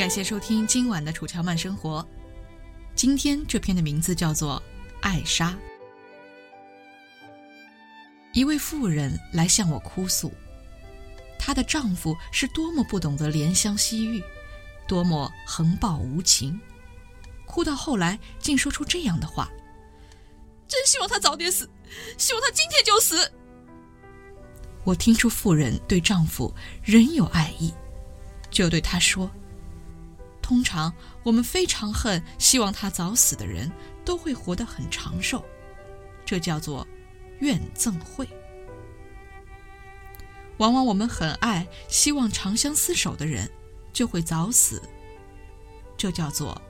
感谢收听今晚的《楚乔慢生活》。今天这篇的名字叫做《艾莎》。一位妇人来向我哭诉，她的丈夫是多么不懂得怜香惜玉，多么横暴无情，哭到后来竟说出这样的话：“真希望他早点死，希望他今天就死。”我听出妇人对丈夫仍有爱意，就对他说。通常，我们非常恨希望他早死的人，都会活得很长寿，这叫做怨憎会。往往我们很爱希望长相厮守的人，就会早死，这叫做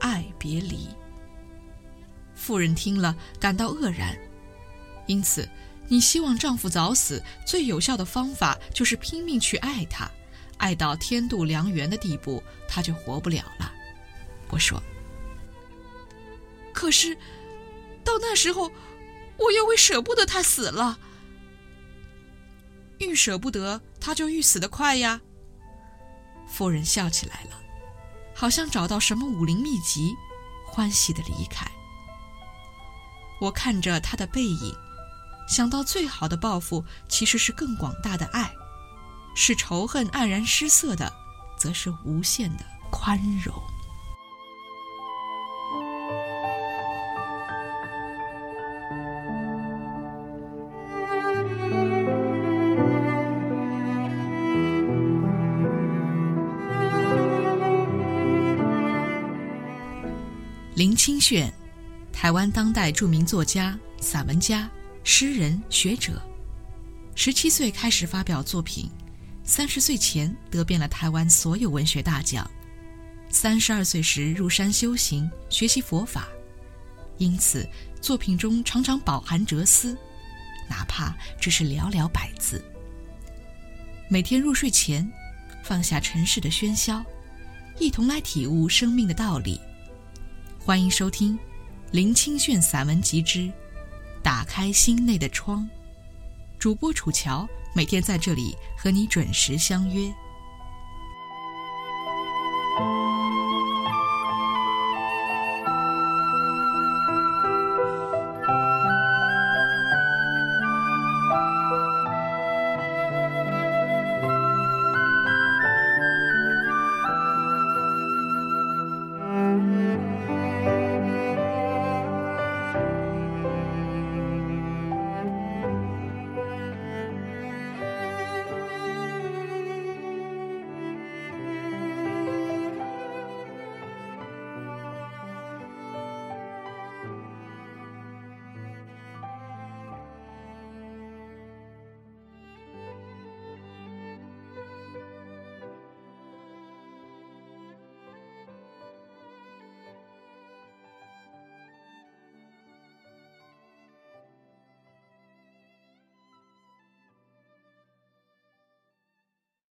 爱别离。妇人听了感到愕然，因此，你希望丈夫早死，最有效的方法就是拼命去爱他。爱到天妒良缘的地步，他就活不了了。我说：“可是，到那时候，我又会舍不得他死了。愈舍不得，他就愈死得快呀。”夫人笑起来了，好像找到什么武林秘籍，欢喜的离开。我看着他的背影，想到最好的报复其实是更广大的爱。是仇恨黯然失色的，则是无限的宽容。林清炫，台湾当代著名作家、散文家、诗人、学者，十七岁开始发表作品。三十岁前得遍了台湾所有文学大奖，三十二岁时入山修行学习佛法，因此作品中常常饱含哲思，哪怕只是寥寥百字。每天入睡前，放下尘世的喧嚣，一同来体悟生命的道理。欢迎收听林清炫散文集之《打开心内的窗》，主播楚乔。每天在这里和你准时相约。